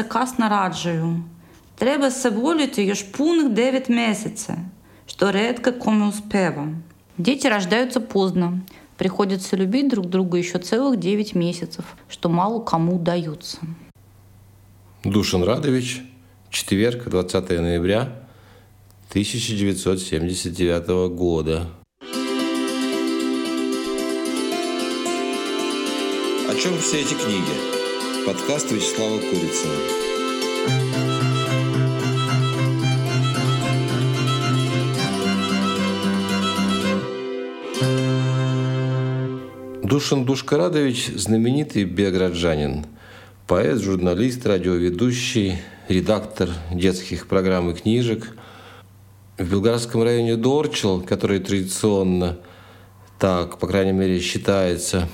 Сакасно раджею. Треба соболіти його пуних 9 месяцев, что редко кому успевам. Дети рождаются поздно. Приходится любить друг друга еще целых 9 месяцев, что мало кому удается. Душин Радович, четверг, 20 ноября 1979 года. О чем все эти книги? Подкаст Вячеслава Курицына. Душин Душкарадович – знаменитый биограджанин, поэт, журналист, радиоведущий, редактор детских программ и книжек. В Белградском районе Дорчел, который традиционно, так, по крайней мере, считается,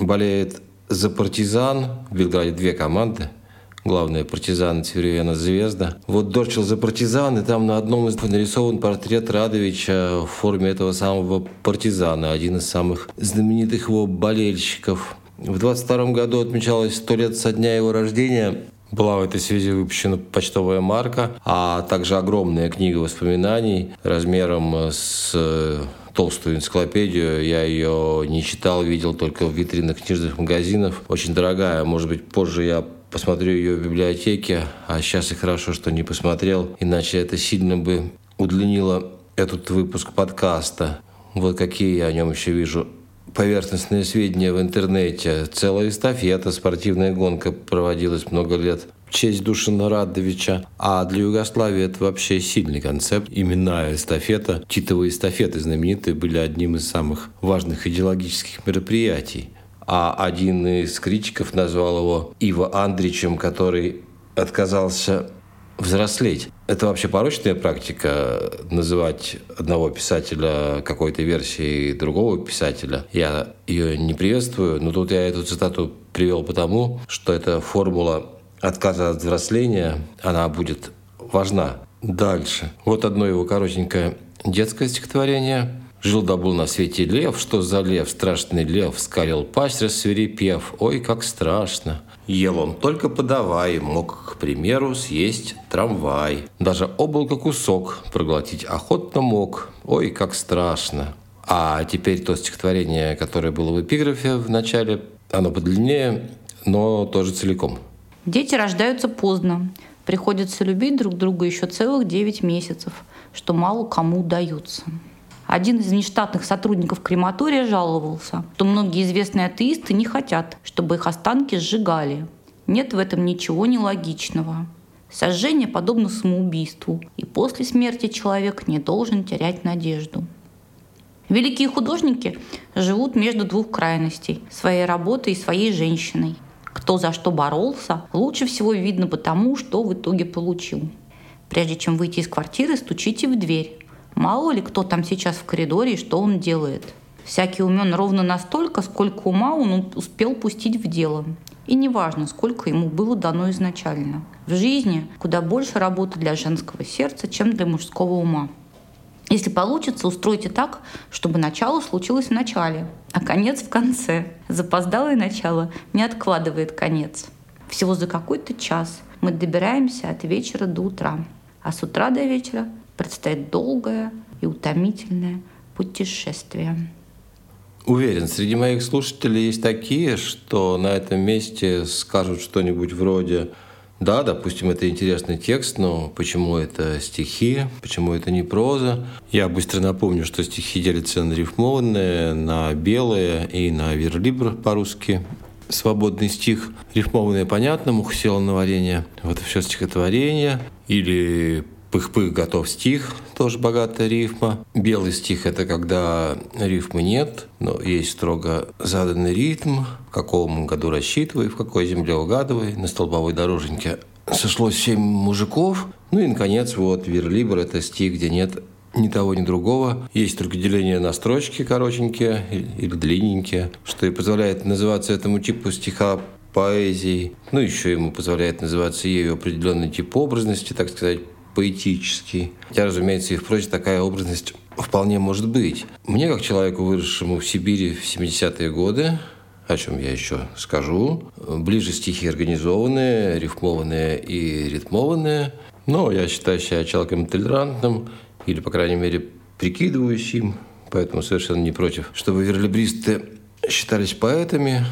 болеет за партизан. В Белграде две команды – главная партизан Цверевена Звезда. Вот Дорчил за партизан, и там на одном из нарисован портрет Радовича в форме этого самого партизана, один из самых знаменитых его болельщиков. В 22 году отмечалось сто лет со дня его рождения. Была в этой связи выпущена почтовая марка, а также огромная книга воспоминаний размером с толстую энциклопедию. Я ее не читал, видел только в витринах книжных магазинов. Очень дорогая. Может быть, позже я посмотрю ее в библиотеке, а сейчас и хорошо, что не посмотрел, иначе это сильно бы удлинило этот выпуск подкаста. Вот какие я о нем еще вижу поверхностные сведения в интернете. Целая эстафета, спортивная гонка проводилась много лет в честь Душина Радовича. А для Югославии это вообще сильный концепт. Имена эстафета, титовые эстафеты знаменитые, были одним из самых важных идеологических мероприятий а один из критиков назвал его Ива Андричем, который отказался взрослеть. Это вообще порочная практика называть одного писателя какой-то версией другого писателя. Я ее не приветствую, но тут я эту цитату привел потому, что эта формула отказа от взросления, она будет важна дальше. Вот одно его коротенькое детское стихотворение – Жил да был на свете лев, что за лев, страшный лев, скалил пасть, рассверепев, ой, как страшно. Ел он только подавай, мог, к примеру, съесть трамвай. Даже облако кусок проглотить охотно мог, ой, как страшно. А теперь то стихотворение, которое было в эпиграфе в начале, оно подлиннее, но тоже целиком. Дети рождаются поздно. Приходится любить друг друга еще целых 9 месяцев, что мало кому удается. Один из внештатных сотрудников крематория жаловался, что многие известные атеисты не хотят, чтобы их останки сжигали. Нет в этом ничего нелогичного. Сожжение подобно самоубийству, и после смерти человек не должен терять надежду. Великие художники живут между двух крайностей – своей работой и своей женщиной. Кто за что боролся, лучше всего видно потому, что в итоге получил. Прежде чем выйти из квартиры, стучите в дверь. Мало ли кто там сейчас в коридоре и что он делает. Всякий умен ровно настолько, сколько ума он успел пустить в дело. И неважно, сколько ему было дано изначально. В жизни куда больше работы для женского сердца, чем для мужского ума. Если получится, устройте так, чтобы начало случилось в начале, а конец в конце. Запоздалое начало не откладывает конец. Всего за какой-то час мы добираемся от вечера до утра, а с утра до вечера предстоит долгое и утомительное путешествие. Уверен, среди моих слушателей есть такие, что на этом месте скажут что-нибудь вроде да, допустим, это интересный текст, но почему это стихи, почему это не проза? Я быстро напомню, что стихи делятся на рифмованные, на белые и на верлибр по-русски. Свободный стих, рифмованное понятно, муха села на варенье. Вот все стихотворение. Или Пых-пых, готов стих, тоже богатая рифма. Белый стих – это когда рифмы нет, но есть строго заданный ритм, в каком году рассчитывай, в какой земле угадывай, на столбовой дороженьке сошлось семь мужиков. Ну и, наконец, вот «Верлибр» – это стих, где нет ни того, ни другого. Есть только деление на строчки коротенькие или длинненькие, что и позволяет называться этому типу стиха поэзией. Ну, еще ему позволяет называться ею определенный тип образности, так сказать, поэтический. Хотя, разумеется, и в прозе такая образность вполне может быть. Мне, как человеку, выросшему в Сибири в 70-е годы, о чем я еще скажу. Ближе стихи организованные, рифмованные и ритмованные. Но я считаю себя человеком толерантным, или, по крайней мере, прикидывающим, поэтому совершенно не против, чтобы верлибристы считались поэтами.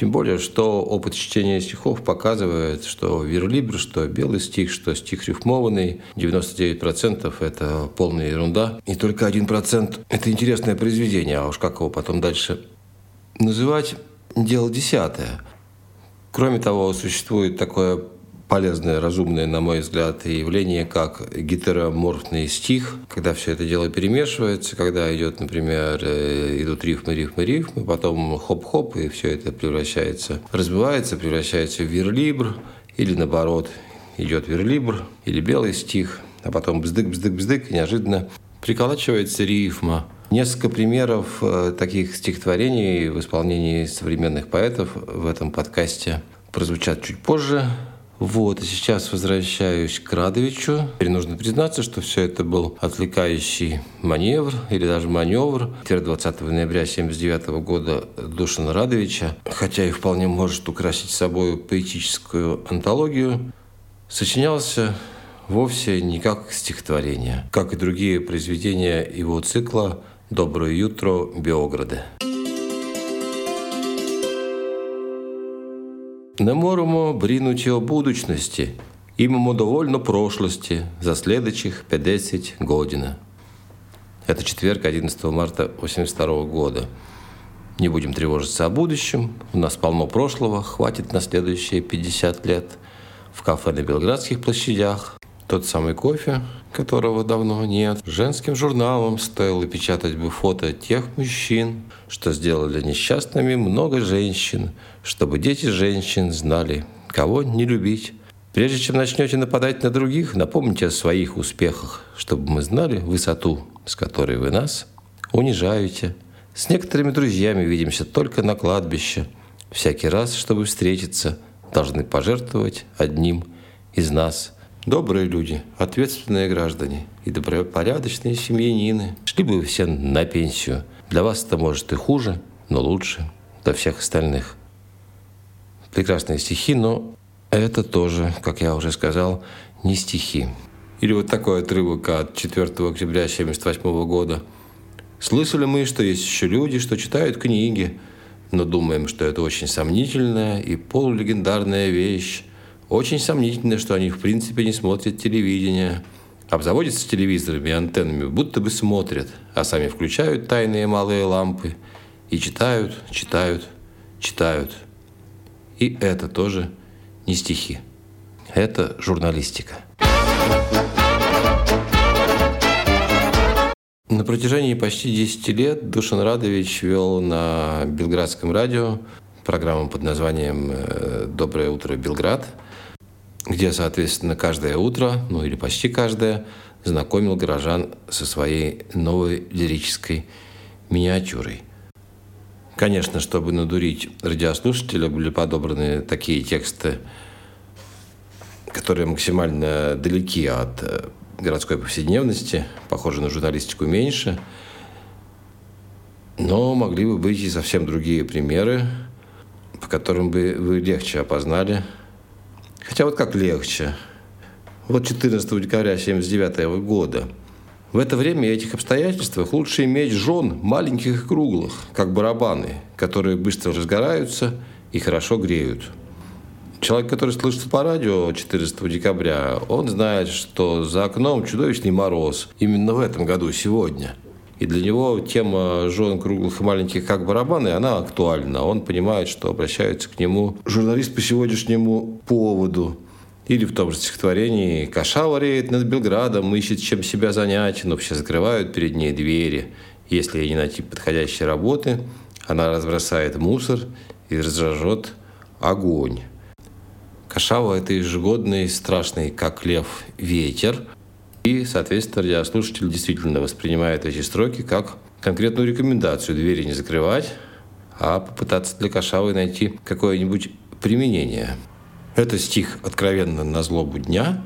Тем более, что опыт чтения стихов показывает, что верлибр, что белый стих, что стих рифмованный, 99% это полная ерунда. И только 1% это интересное произведение, а уж как его потом дальше называть, дело десятое. Кроме того, существует такое полезное, разумное, на мой взгляд, явление, как гетероморфный стих, когда все это дело перемешивается, когда идет, например, э, идут рифмы, рифмы, рифмы, потом хоп-хоп, и все это превращается, разбивается, превращается в верлибр, или наоборот, идет верлибр, или белый стих, а потом бздык-бздык-бздык, и неожиданно приколачивается рифма. Несколько примеров э, таких стихотворений в исполнении современных поэтов в этом подкасте прозвучат чуть позже. Вот, и сейчас возвращаюсь к Радовичу. Теперь нужно признаться, что все это был отвлекающий маневр или даже маневр. 20 ноября 1979 года Душина Радовича, хотя и вполне может украсить собой поэтическую антологию, сочинялся вовсе не как стихотворение, как и другие произведения его цикла «Доброе утро, Биограды». Не можемо брінути о будучності, имamo довольно прошлости за следующих 50 година. Это четверг, 11 марта 1982 года. Не будем тревожиться о будущем. У нас полно прошлого, хватит на следующие 50 лет. В кафе на Белградских площадях тот самый кофе, которого давно нет. Женским журналом стоило печатать бы фото тех мужчин, что сделали несчастными много женщин, чтобы дети женщин знали, кого не любить. Прежде чем начнете нападать на других, напомните о своих успехах, чтобы мы знали высоту, с которой вы нас унижаете. С некоторыми друзьями видимся только на кладбище. Всякий раз, чтобы встретиться, должны пожертвовать одним из нас – Добрые люди, ответственные граждане и добропорядочные семьянины шли бы все на пенсию. Для вас это может и хуже, но лучше для всех остальных. Прекрасные стихи, но это тоже, как я уже сказал, не стихи. Или вот такой отрывок от 4 октября 1978 года. Слышали мы, что есть еще люди, что читают книги, но думаем, что это очень сомнительная и полулегендарная вещь, очень сомнительно, что они в принципе не смотрят телевидение. Обзаводятся телевизорами и антеннами, будто бы смотрят, а сами включают тайные малые лампы и читают, читают, читают. И это тоже не стихи. Это журналистика. На протяжении почти 10 лет Душан Радович вел на Белградском радио программу под названием э, «Доброе утро, Белград», где, соответственно, каждое утро, ну или почти каждое, знакомил горожан со своей новой лирической миниатюрой. Конечно, чтобы надурить радиослушателя, были подобраны такие тексты, которые максимально далеки от э, городской повседневности, похожи на журналистику меньше, но могли бы быть и совсем другие примеры, по которым бы вы легче опознали – Хотя вот как легче. Вот 14 декабря 1979 года. В это время и этих обстоятельствах лучше иметь жен маленьких и круглых, как барабаны, которые быстро разгораются и хорошо греют. Человек, который слышит по радио 14 декабря, он знает, что за окном чудовищный мороз. Именно в этом году, сегодня – и для него тема жен круглых и маленьких как барабаны, она актуальна. Он понимает, что обращаются к нему журналист по сегодняшнему поводу. Или в том же стихотворении «Кашава реет над Белградом, ищет чем себя занять, но все закрывают перед ней двери. Если ей не найти подходящей работы, она разбросает мусор и разожжет огонь». Кашава – это ежегодный, страшный, как лев, ветер – и, соответственно, радиослушатель действительно воспринимает эти строки как конкретную рекомендацию двери не закрывать, а попытаться для Кашавы найти какое-нибудь применение. Это стих откровенно на злобу дня,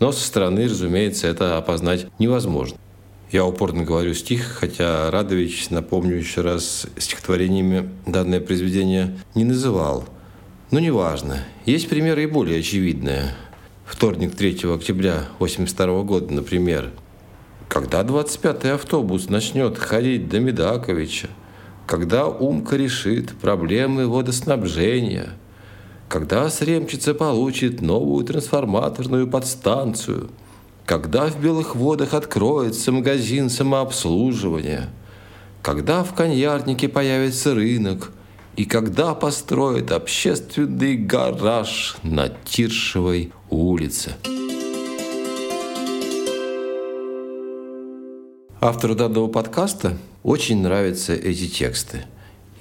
но со стороны, разумеется, это опознать невозможно. Я упорно говорю стих, хотя Радович, напомню еще раз, стихотворениями данное произведение не называл. Но неважно. Есть примеры и более очевидные. Вторник 3 октября 1982 года, например. Когда 25-й автобус начнет ходить до Медаковича, когда Умка решит проблемы водоснабжения, когда Сремчица получит новую трансформаторную подстанцию – когда в Белых водах откроется магазин самообслуживания, когда в коньярнике появится рынок и когда построят общественный гараж на Тиршевой улице. Автору данного подкаста очень нравятся эти тексты –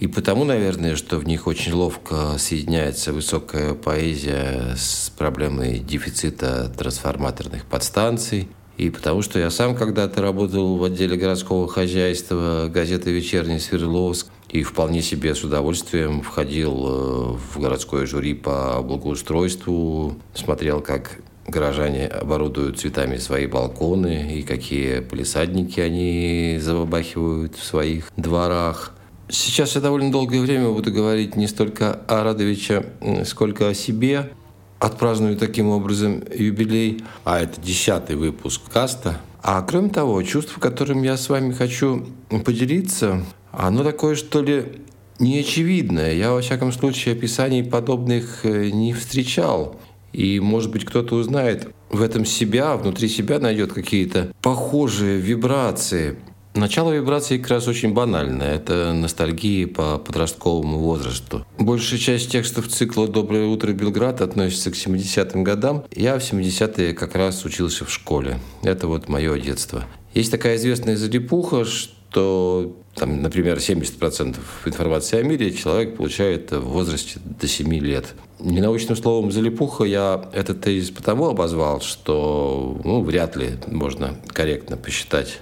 и потому, наверное, что в них очень ловко соединяется высокая поэзия с проблемой дефицита трансформаторных подстанций. И потому что я сам когда-то работал в отделе городского хозяйства газеты «Вечерний Свердловск», и вполне себе с удовольствием входил э, в городское жюри по благоустройству, смотрел, как горожане оборудуют цветами свои балконы и какие полисадники они забабахивают в своих дворах – Сейчас я довольно долгое время буду говорить не столько о Радовиче, сколько о себе. Отпраздную таким образом юбилей, а это десятый выпуск каста. А кроме того, чувство, которым я с вами хочу поделиться, оно такое, что ли, неочевидное. Я, во всяком случае, описаний подобных э, не встречал. И, может быть, кто-то узнает в этом себя, внутри себя найдет какие-то похожие вибрации – Начало вибрации как раз очень банальное. Это ностальгия по подростковому возрасту. Большая часть текстов цикла «Доброе утро, Белград» относится к 70-м годам. Я в 70-е как раз учился в школе. Это вот мое детство. Есть такая известная залипуха, что там, например, 70% информации о мире человек получает в возрасте до 7 лет. Ненаучным словом «залипуха» я этот тезис потому обозвал, что ну, вряд ли можно корректно посчитать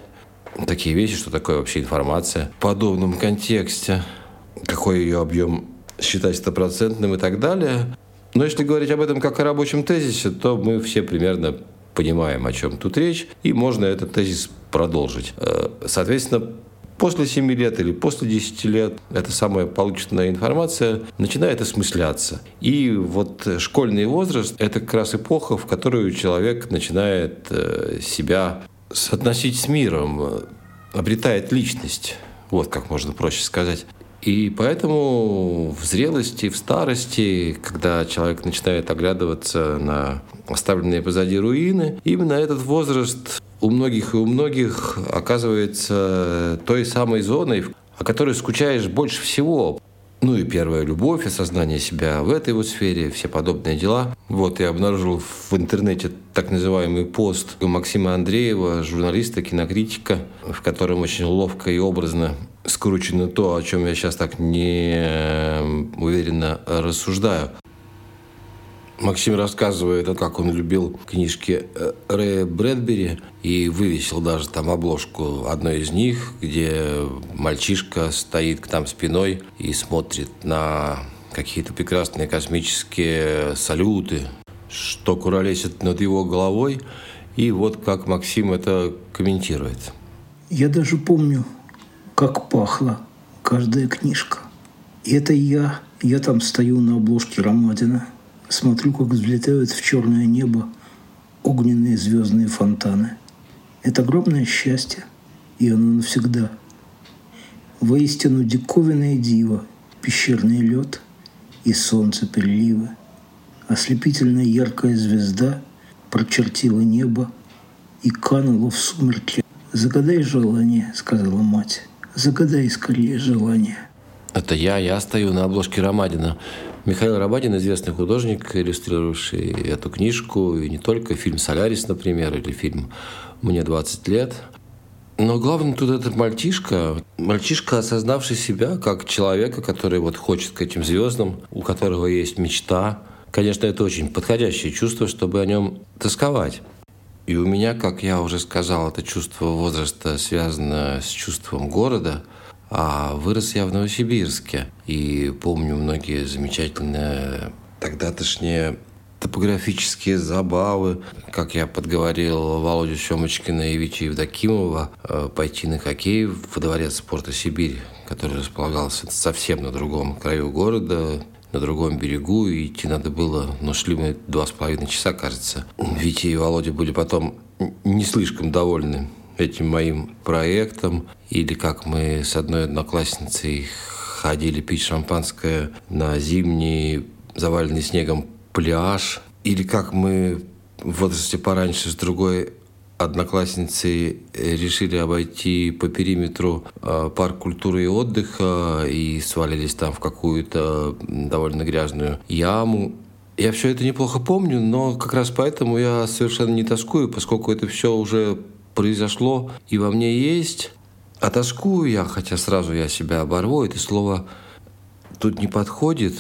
такие вещи, что такое вообще информация в подобном контексте, какой ее объем считать стопроцентным и так далее. Но если говорить об этом как о рабочем тезисе, то мы все примерно понимаем, о чем тут речь, и можно этот тезис продолжить. Э, соответственно, после 7 лет или после 10 лет эта самая полученная информация начинает осмысляться. И вот школьный возраст – это как раз эпоха, в которую человек начинает э, себя соотносить с миром, обретает личность. Вот как можно проще сказать. И поэтому в зрелости, в старости, когда человек начинает оглядываться на оставленные позади руины, именно этот возраст у многих и у многих оказывается той самой зоной, о которой скучаешь больше всего. Ну и первая любовь, осознание себя в этой вот сфере, все подобные дела. Вот я обнаружил в интернете так называемый пост Максима Андреева, журналиста, кинокритика, в котором очень ловко и образно скручено то, о чем я сейчас так не э, уверенно рассуждаю. Максим рассказывает, как он любил книжки э, Рэя Брэдбери и вывесил даже там обложку одной из них, где мальчишка стоит там спиной и смотрит на какие-то прекрасные космические салюты, что куролесит над его головой. И вот как Максим это комментирует. Я даже помню, как пахла каждая книжка. И это я, я там стою на обложке Ромадина – Смотрю, как взлетают в черное небо огненные звездные фонтаны. Это огромное счастье, и оно навсегда. Воистину диковинное диво, пещерный лед и солнце приливы. Ослепительная яркая звезда прочертила небо и канула в сумерки. «Загадай желание», — сказала мать. «Загадай скорее желание». Это я, я стою на обложке Ромадина. Михаил Рабадин, известный художник, иллюстрировавший эту книжку, и не только, фильм «Солярис», например, или фильм «Мне 20 лет». Но главное тут этот мальчишка, мальчишка, осознавший себя как человека, который вот хочет к этим звездам, у которого есть мечта. Конечно, это очень подходящее чувство, чтобы о нем тосковать. И у меня, как я уже сказал, это чувство возраста связано с чувством города – а вырос я в Новосибирске. И помню многие замечательные тогда-тошние топографические забавы, как я подговорил Володю Семочкина и Витю Евдокимова э, пойти на хоккей в дворец спорта «Сибирь», который располагался совсем на другом краю города, на другом берегу, и идти надо было, но шли мы два с половиной часа, кажется. Витя и Володя были потом не слишком довольны этим моим проектом, или как мы с одной одноклассницей ходили пить шампанское на зимний заваленный снегом пляж, или как мы в возрасте пораньше с другой одноклассницей решили обойти по периметру э, парк культуры и отдыха и свалились там в какую-то довольно грязную яму. Я все это неплохо помню, но как раз поэтому я совершенно не тоскую, поскольку это все уже произошло и во мне есть. А тоскую я, хотя сразу я себя оборву, это слово тут не подходит.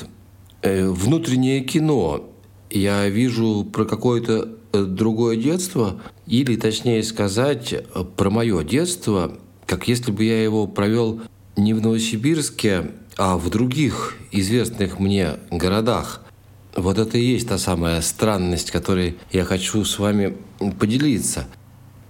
Э, внутреннее кино. Я вижу про какое-то э, другое детство, или, точнее сказать, про мое детство, как если бы я его провел не в Новосибирске, а в других известных мне городах. Вот это и есть та самая странность, которой я хочу с вами поделиться.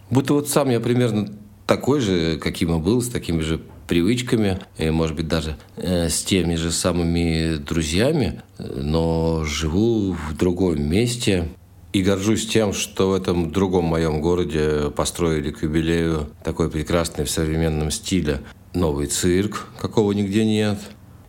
Будто вот сам я примерно такой же, каким и был, с такими же привычками, и, может быть, даже э, с теми же самыми друзьями, но живу в другом месте и горжусь тем, что в этом другом моем городе построили к юбилею такой прекрасный в современном стиле новый цирк, какого нигде нет,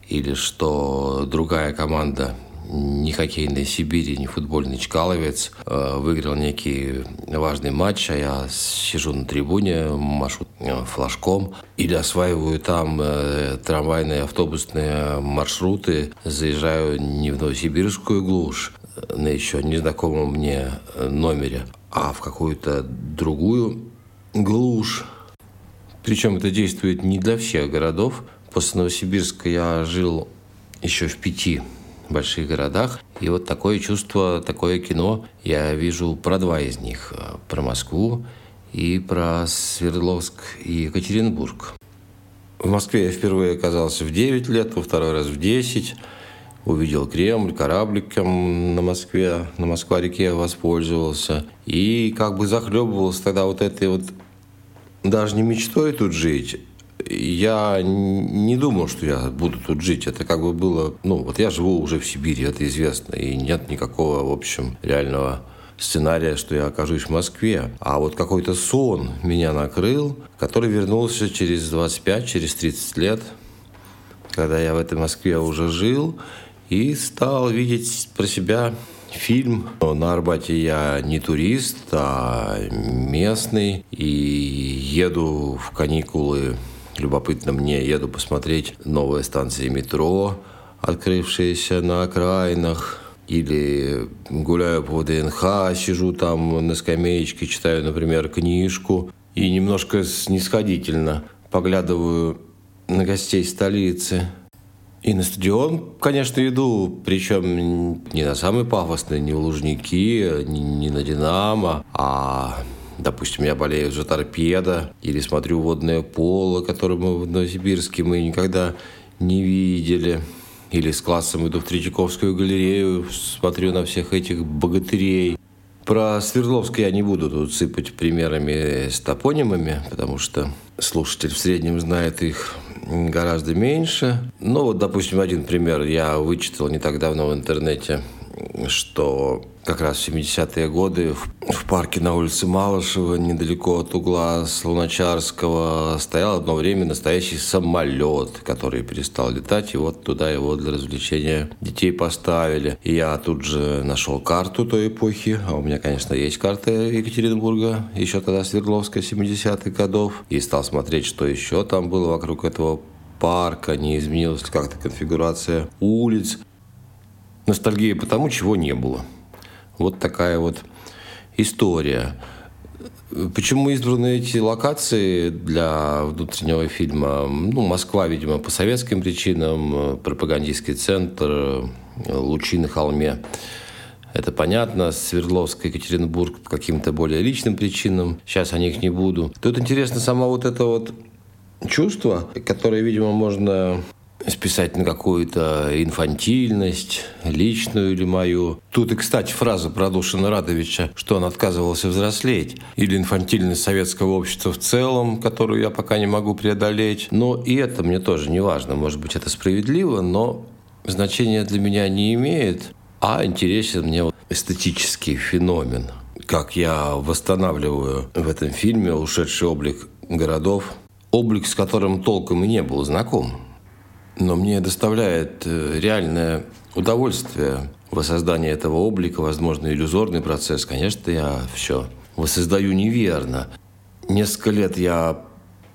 или что другая команда ни хоккейной Сибири, ни футбольный Чкаловец э, выиграл некий важный матч, а я сижу на трибуне, машу э, флажком или осваиваю там э, трамвайные автобусные маршруты, заезжаю не в Новосибирскую глушь, на еще незнакомом мне номере, а в какую-то другую глушь. Причем это действует не для всех городов. После Новосибирска я жил еще в пяти больших городах. И вот такое чувство, такое кино я вижу про два из них. Про Москву и про Свердловск и Екатеринбург. В Москве я впервые оказался в 9 лет, во второй раз в 10. Увидел Кремль, корабликом на Москве, на Москва-реке воспользовался. И как бы захлебывался тогда вот этой вот даже не мечтой тут жить, я не думал, что я буду тут жить. Это как бы было... Ну, вот я живу уже в Сибири, это известно. И нет никакого, в общем, реального сценария, что я окажусь в Москве. А вот какой-то сон меня накрыл, который вернулся через 25, через 30 лет, когда я в этой Москве уже жил и стал видеть про себя фильм. На Арбате я не турист, а местный. И еду в каникулы Любопытно мне, еду посмотреть новые станции метро, открывшиеся на окраинах, или гуляю по ВДНХ, сижу там на скамеечке, читаю, например, книжку, и немножко снисходительно поглядываю на гостей столицы. И на стадион, конечно, иду, причем не на самый пафосный, не в Лужники, не, не на Динамо, а Допустим, я болею за торпеда или смотрю водное поло, которое мы в Новосибирске мы никогда не видели. Или с классом иду в Третьяковскую галерею, смотрю на всех этих богатырей. Про Свердловск я не буду тут сыпать примерами с топонимами, потому что слушатель в среднем знает их гораздо меньше. Ну, вот, допустим, один пример я вычитал не так давно в интернете что как раз в 70-е годы в, в парке на улице Малышева, недалеко от угла Слоначарского, стоял одно время настоящий самолет, который перестал летать, и вот туда его для развлечения детей поставили. И я тут же нашел карту той эпохи, а у меня, конечно, есть карта Екатеринбурга, еще тогда Свердловская, 70-х годов, и стал смотреть, что еще там было вокруг этого парка, не изменилась как-то конфигурация улиц. Ностальгия по тому, чего не было. Вот такая вот история. Почему избраны эти локации для внутреннего фильма? Ну, Москва, видимо, по советским причинам, пропагандистский центр, лучи на холме. Это понятно. Свердловск, Екатеринбург по каким-то более личным причинам. Сейчас о них не буду. Тут интересно само вот это вот чувство, которое, видимо, можно списать на какую-то инфантильность, личную или мою. Тут и, кстати, фраза про Душина Радовича, что он отказывался взрослеть, или инфантильность советского общества в целом, которую я пока не могу преодолеть. Но и это мне тоже не важно. Может быть, это справедливо, но значения для меня не имеет, а интересен мне эстетический феномен. Как я восстанавливаю в этом фильме ушедший облик городов, облик, с которым толком и не был знаком. Но мне доставляет э, реальное удовольствие воссоздание этого облика, возможно, иллюзорный процесс. Конечно, я все воссоздаю неверно. Несколько лет я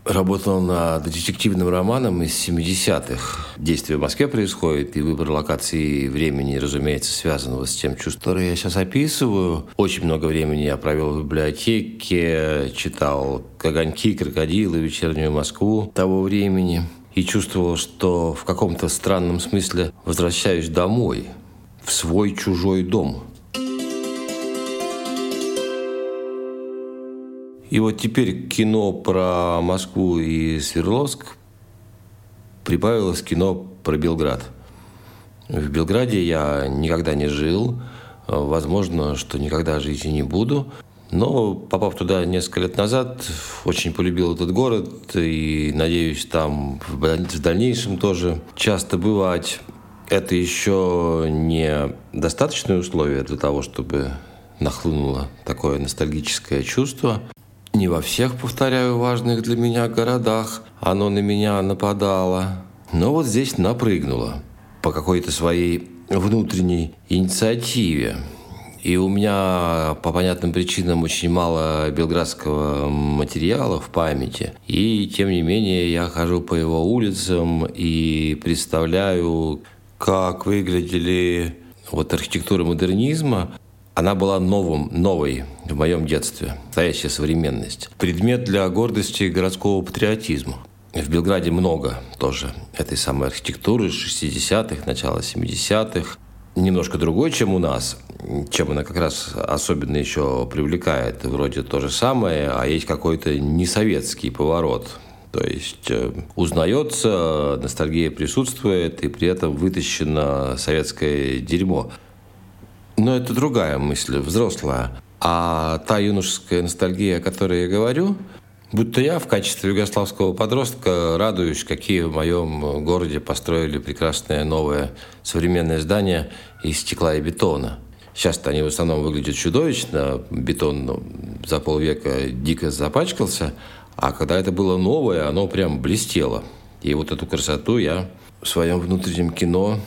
работал над детективным романом из 70-х. Действие в Москве происходит, и выбор локации и времени, разумеется, связанного с тем чувством, которое я сейчас описываю. Очень много времени я провел в библиотеке, читал «Огоньки», «Крокодилы», «Вечернюю Москву» того времени и чувствовал, что в каком-то странном смысле возвращаюсь домой, в свой чужой дом – И вот теперь кино про Москву и Свердловск прибавилось кино про Белград. В Белграде я никогда не жил, возможно, что никогда жить и не буду. Но, попав туда несколько лет назад, очень полюбил этот город и надеюсь там в дальнейшем тоже часто бывать. Это еще не достаточное условие для того, чтобы нахлынуло такое ностальгическое чувство. Не во всех, повторяю, важных для меня городах оно на меня нападало. Но вот здесь напрыгнуло по какой-то своей внутренней инициативе. И у меня по понятным причинам очень мало белградского материала в памяти. И тем не менее я хожу по его улицам и представляю, как выглядели вот архитектура модернизма она была новым, новой в моем детстве, настоящая современность. Предмет для гордости городского патриотизма. В Белграде много тоже этой самой архитектуры 60-х, начала 70-х. Немножко другой, чем у нас, чем она как раз особенно еще привлекает. Вроде то же самое, а есть какой-то несоветский поворот. То есть э, узнается, ностальгия присутствует, и при этом вытащено советское дерьмо. Но это другая мысль, взрослая. А та юношеская ностальгия, о которой я говорю, будто я в качестве югославского подростка радуюсь, какие в моем городе построили прекрасное новое современное здание из стекла и бетона. Сейчас-то они в основном выглядят чудовищно, бетон ну, за полвека дико запачкался, а когда это было новое, оно прям блестело. И вот эту красоту я в своем внутреннем кино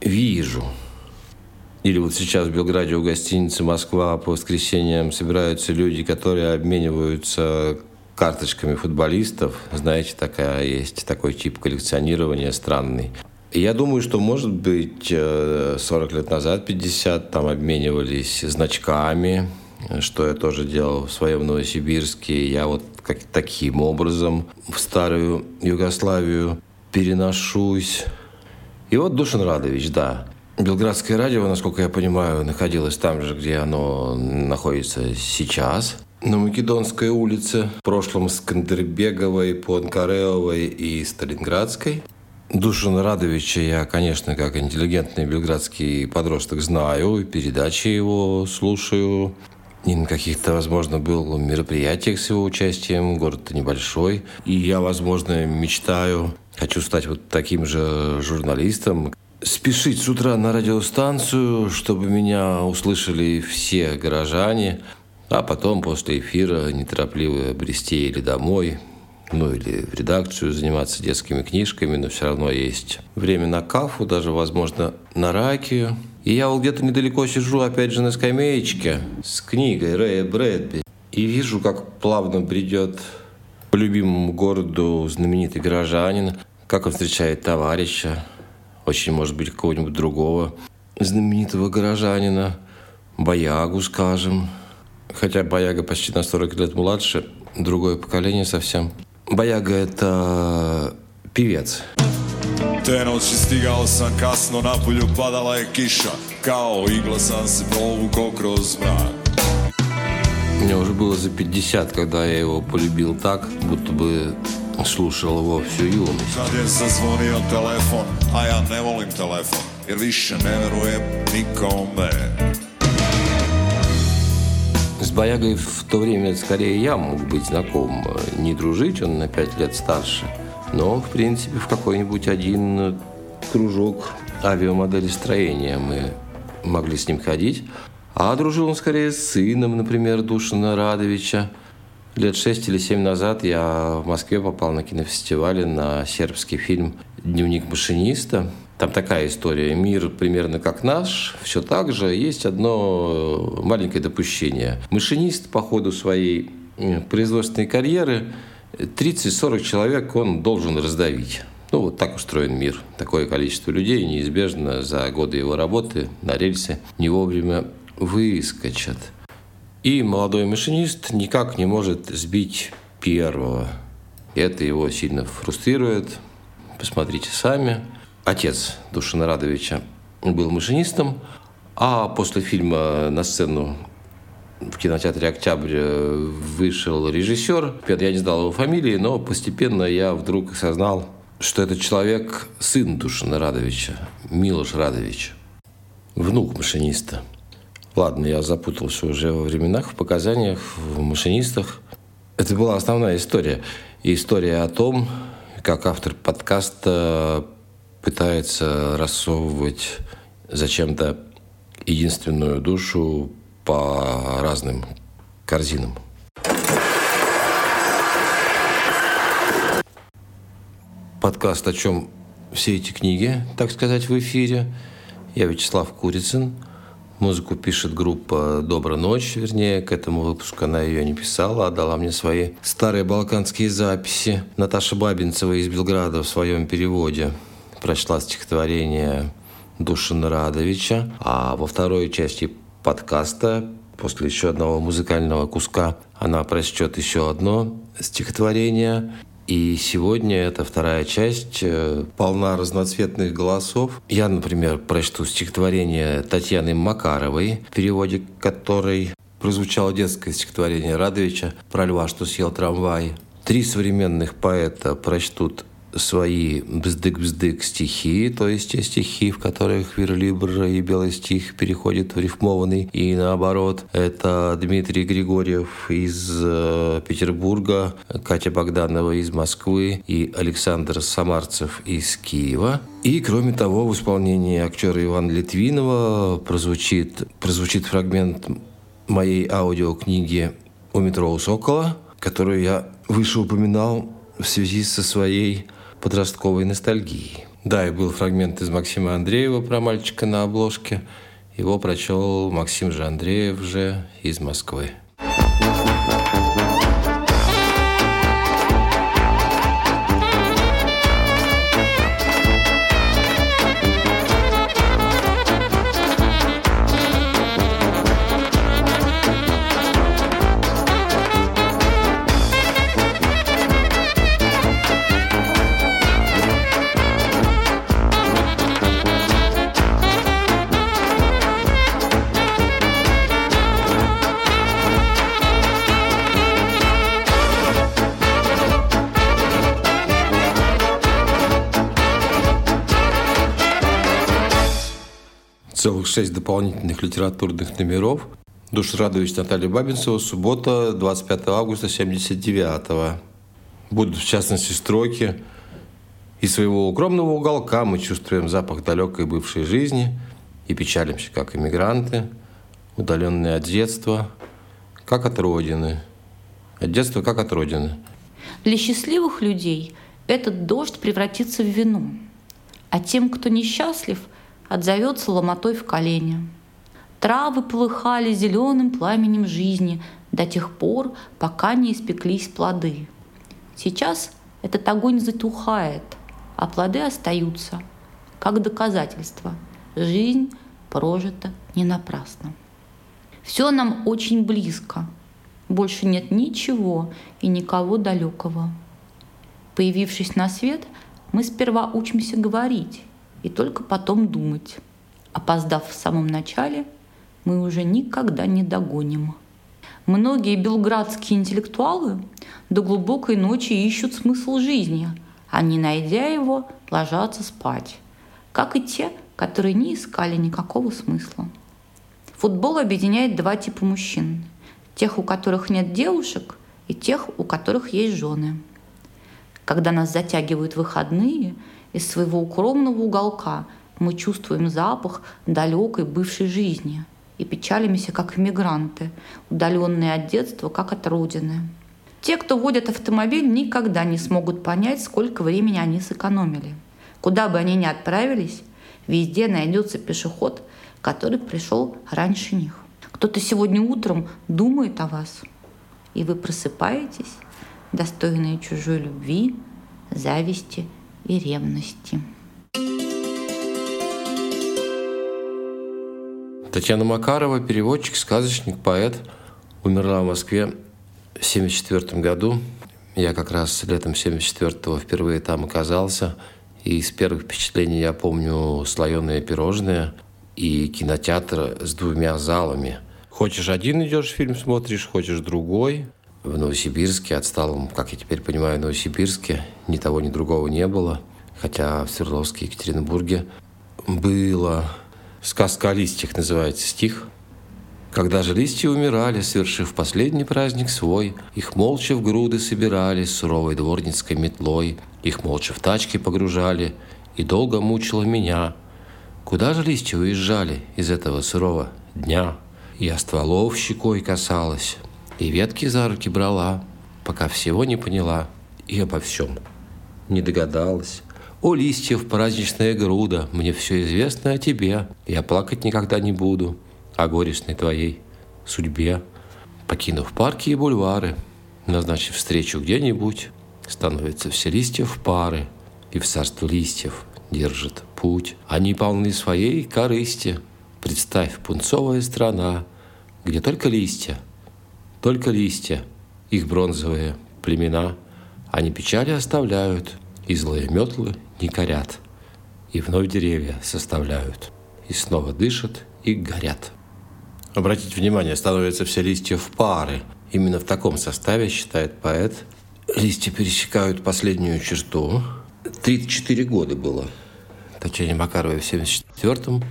вижу – или вот сейчас в Белграде у гостиницы «Москва» по воскресеньям собираются люди, которые обмениваются карточками футболистов. Знаете, такая есть такой тип коллекционирования странный. Я думаю, что, может быть, 40 э, лет назад, 50, там обменивались значками, что я тоже делал в своем Новосибирске. Я вот как таким образом в старую Югославию переношусь. И вот Душин Радович, да, Белградское радио, насколько я понимаю, находилось там же, где оно находится сейчас. На Македонской улице, в прошлом Скандербеговой, Пуанкареовой и Сталинградской. Душина Радовича я, конечно, как интеллигентный белградский подросток знаю, передачи его слушаю. И на каких-то, возможно, был мероприятиях с его участием. Город-то небольшой. И я, возможно, мечтаю, хочу стать вот таким же журналистом, спешить с утра на радиостанцию, чтобы меня услышали все горожане, а потом после эфира неторопливо брести или домой, ну или в редакцию заниматься детскими книжками, но все равно есть время на кафу, даже, возможно, на ракию. И я вот где-то недалеко сижу, опять же, на скамеечке с книгой Рэя Брэдби и вижу, как плавно бредет по любимому городу знаменитый горожанин, как он встречает товарища, очень, может быть, какого-нибудь другого знаменитого горожанина, Боягу, скажем. Хотя Бояга почти на 40 лет младше, другое поколение совсем. Бояга – это певец. Te noći stigao sam kasno, na polju padala je kiša Kao igla sam se provukao kroz mrak Мне уже было за 50, когда я его полюбил так, будто бы слушал его всю юность. Kad je zazvonio telefon, a ja ne volim telefon, jer više ne verujem nikome. С Боягой в то время скорее я мог быть знаком. Не дружить, он на пять лет старше, но, в принципе, в какой-нибудь один кружок авиамоделестроения мы могли с ним ходить. А дружил он скорее с сыном, например, Душина Радовича. Лет шесть или семь назад я в Москве попал на кинофестивале на сербский фильм «Дневник машиниста». Там такая история. Мир примерно как наш, все так же. Есть одно маленькое допущение. Машинист по ходу своей э, производственной карьеры 30-40 человек он должен раздавить. Ну, вот так устроен мир. Такое количество людей неизбежно за годы его работы на рельсе не вовремя выскочат. И молодой машинист никак не может сбить первого. Это его сильно фрустрирует. Посмотрите сами. Отец Душина Радовича был машинистом, а после фильма на сцену в кинотеатре «Октябрь» вышел режиссер. Я не знал его фамилии, но постепенно я вдруг осознал, что этот человек сын Душина Радовича, Милош Радович, внук машиниста. Ладно, я запутался уже во временах, в показаниях, в машинистах. Это была основная история. И история о том, как автор подкаста пытается рассовывать зачем-то единственную душу по разным корзинам. Подкаст «О чем все эти книги», так сказать, в эфире. Я Вячеслав Курицын. Музыку пишет группа «Добрая ночь», вернее, к этому выпуску она ее не писала, а дала мне свои старые балканские записи. Наташа Бабинцева из Белграда в своем переводе прочла стихотворение Душина Радовича, а во второй части подкаста после еще одного музыкального куска она прочтет еще одно стихотворение и сегодня эта вторая часть э, полна разноцветных голосов. Я, например, прочту стихотворение Татьяны Макаровой, в переводе которой прозвучало детское стихотворение Радовича про льва, что съел трамвай. Три современных поэта прочтут свои бздык-бздык стихи, то есть те стихи, в которых верлибр и белый стих переходит в рифмованный, и наоборот. Это Дмитрий Григорьев из э, Петербурга, Катя Богданова из Москвы и Александр Самарцев из Киева. И, кроме того, в исполнении актера Ивана Литвинова прозвучит, прозвучит фрагмент моей аудиокниги «У метро у Сокола», которую я выше упоминал в связи со своей подростковой ностальгии. Да, и был фрагмент из Максима Андреева про мальчика на обложке. Его прочел Максим же Андреев же из Москвы. Шесть дополнительных литературных номеров. Душ Радович Наталья Бабинцева, суббота, 25 августа 79 -го. Будут, в частности, строки «Из своего укромного уголка мы чувствуем запах далекой бывшей жизни и печалимся, как иммигранты, удаленные от детства, как от родины. От детства, как от родины». Для счастливых людей этот дождь превратится в вино, а тем, кто несчастлив – отзовется ломотой в колени. Травы полыхали зеленым пламенем жизни до тех пор, пока не испеклись плоды. Сейчас этот огонь затухает, а плоды остаются, как доказательство. Жизнь прожита не напрасно. Все нам очень близко. Больше нет ничего и никого далекого. Появившись на свет, мы сперва учимся говорить, и только потом думать. Опоздав в самом начале, мы уже никогда не догоним. Многие белградские интеллектуалы до глубокой ночи ищут смысл жизни, а не найдя его, ложатся спать, как и те, которые не искали никакого смысла. Футбол объединяет два типа мужчин. Тех, у которых нет девушек, и тех, у которых есть жены. Когда нас затягивают выходные, из своего укромного уголка мы чувствуем запах далекой бывшей жизни и печалимся, как иммигранты, удаленные от детства, как от родины. Те, кто водит автомобиль, никогда не смогут понять, сколько времени они сэкономили. Куда бы они ни отправились, везде найдется пешеход, который пришел раньше них. Кто-то сегодня утром думает о вас, и вы просыпаетесь, достойные чужой любви, зависти и ревности. Татьяна Макарова, переводчик, сказочник, поэт, умерла в Москве в 1974 году. Я как раз летом 74-го впервые там оказался. И из первых впечатлений я помню слоеные пирожные – и кинотеатр с двумя залами. Хочешь один идешь фильм смотришь, хочешь другой. В Новосибирске, отсталом, как я теперь понимаю, в Новосибирске ни того, ни другого не было. Хотя в Свердловске, Екатеринбурге было. «Сказка о листьях» называется стих. Когда же листья умирали, совершив последний праздник свой, Их молча в груды собирали суровой дворницкой метлой, Их молча в тачки погружали, и долго мучило меня – Куда же листья уезжали из этого сырого дня? Я стволов щекой касалась, и ветки за руки брала, пока всего не поняла и обо всем не догадалась. О, листьев, праздничная груда, мне все известно о тебе. Я плакать никогда не буду о горестной твоей судьбе. Покинув парки и бульвары, назначив встречу где-нибудь, становятся все листья в пары, и в царство листьев держит путь. Они полны своей корысти. Представь, пунцовая страна, где только листья, только листья, их бронзовые племена. Они печали оставляют, и злые метлы не корят. И вновь деревья составляют, и снова дышат и горят. Обратите внимание, становятся все листья в пары. Именно в таком составе, считает поэт, листья пересекают последнюю черту. 34 года было Татьяне Макаровой в 74-м,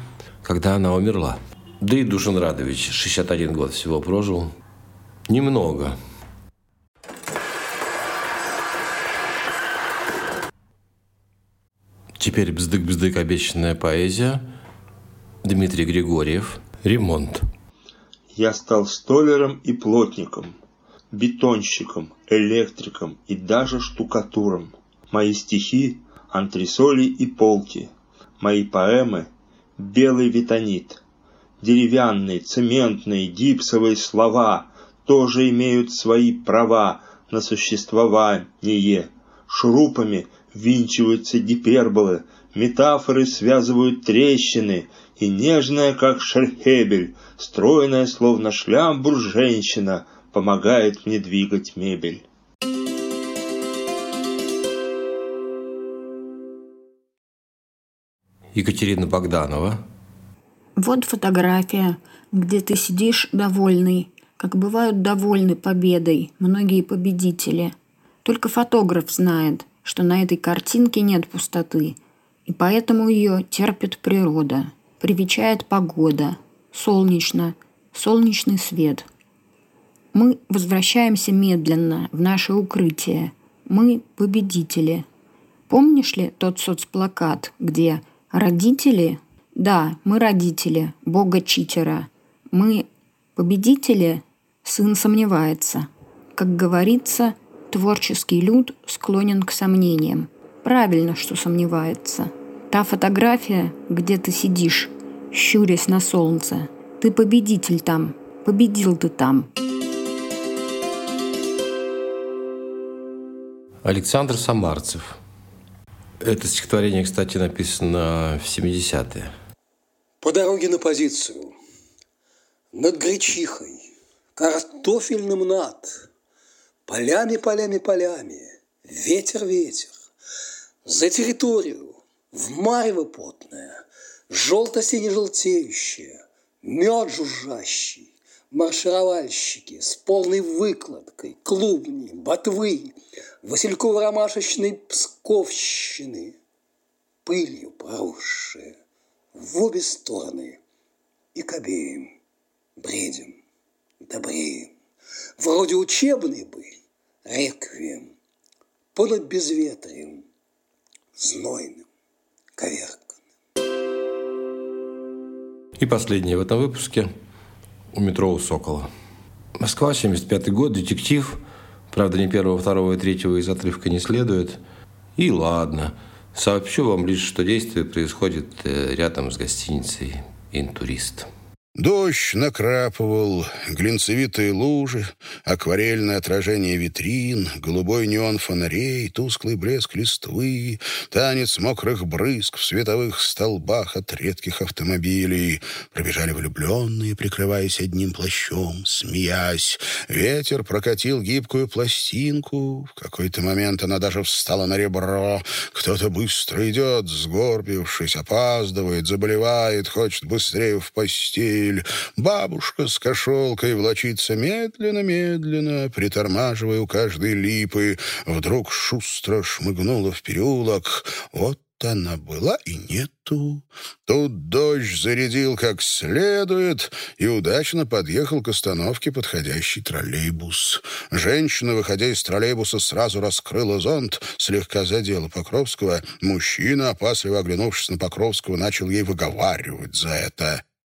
когда она умерла. Да и Душин Радович 61 год всего прожил. Немного. Теперь бздык-бздык обещанная поэзия. Дмитрий Григорьев. Ремонт. Я стал столером и плотником, бетонщиком, электриком и даже штукатуром. Мои стихи – антресоли и полки – мои поэмы — белый витонит. Деревянные, цементные, гипсовые слова тоже имеют свои права на существование. Шурупами винчиваются гиперболы, метафоры связывают трещины, и нежная, как шерхебель, стройная, словно шлямбур женщина, помогает мне двигать мебель. Екатерина Богданова. Вот фотография, где ты сидишь довольный, как бывают довольны победой многие победители. Только фотограф знает, что на этой картинке нет пустоты, и поэтому ее терпит природа, привечает погода, солнечно, солнечный свет. Мы возвращаемся медленно в наше укрытие. Мы победители. Помнишь ли тот соцплакат, где Родители? Да, мы родители, бога-читера. Мы победители? Сын сомневается. Как говорится, творческий люд склонен к сомнениям. Правильно, что сомневается. Та фотография, где ты сидишь, щурясь на солнце. Ты победитель там, победил ты там. Александр Самарцев – это стихотворение, кстати, написано в 70-е. По дороге на позицию. Над гречихой, картофельным над, Полями, полями, полями, ветер, ветер. За территорию, в марево потное, Желто-сине-желтеющее, Мед жужжащий, маршировальщики с полной выкладкой, клубни, ботвы, васильково-ромашечной псковщины, пылью поросшие в обе стороны и к обеим бредем, добреем. Вроде учебный бы реквием, понад безветрием, знойным, коверканным. И последнее в этом выпуске у метро у Сокола. Москва, 75 год, детектив. Правда, ни первого, второго и третьего из отрывка не следует. И ладно. Сообщу вам лишь, что действие происходит э, рядом с гостиницей «Интурист». Дождь накрапывал, глинцевитые лужи, акварельное отражение витрин, голубой неон фонарей, тусклый блеск листвы, танец мокрых брызг в световых столбах от редких автомобилей. Пробежали влюбленные, прикрываясь одним плащом, смеясь. Ветер прокатил гибкую пластинку. В какой-то момент она даже встала на ребро. Кто-то быстро идет, сгорбившись, опаздывает, заболевает, хочет быстрее в постель автомобиль. Бабушка с кошелкой влочится медленно-медленно, притормаживая у каждой липы. Вдруг шустро шмыгнула в переулок. Вот она была и нету. Тут дождь зарядил как следует и удачно подъехал к остановке подходящий троллейбус. Женщина, выходя из троллейбуса, сразу раскрыла зонт, слегка задела Покровского. Мужчина, опасливо оглянувшись на Покровского, начал ей выговаривать за это.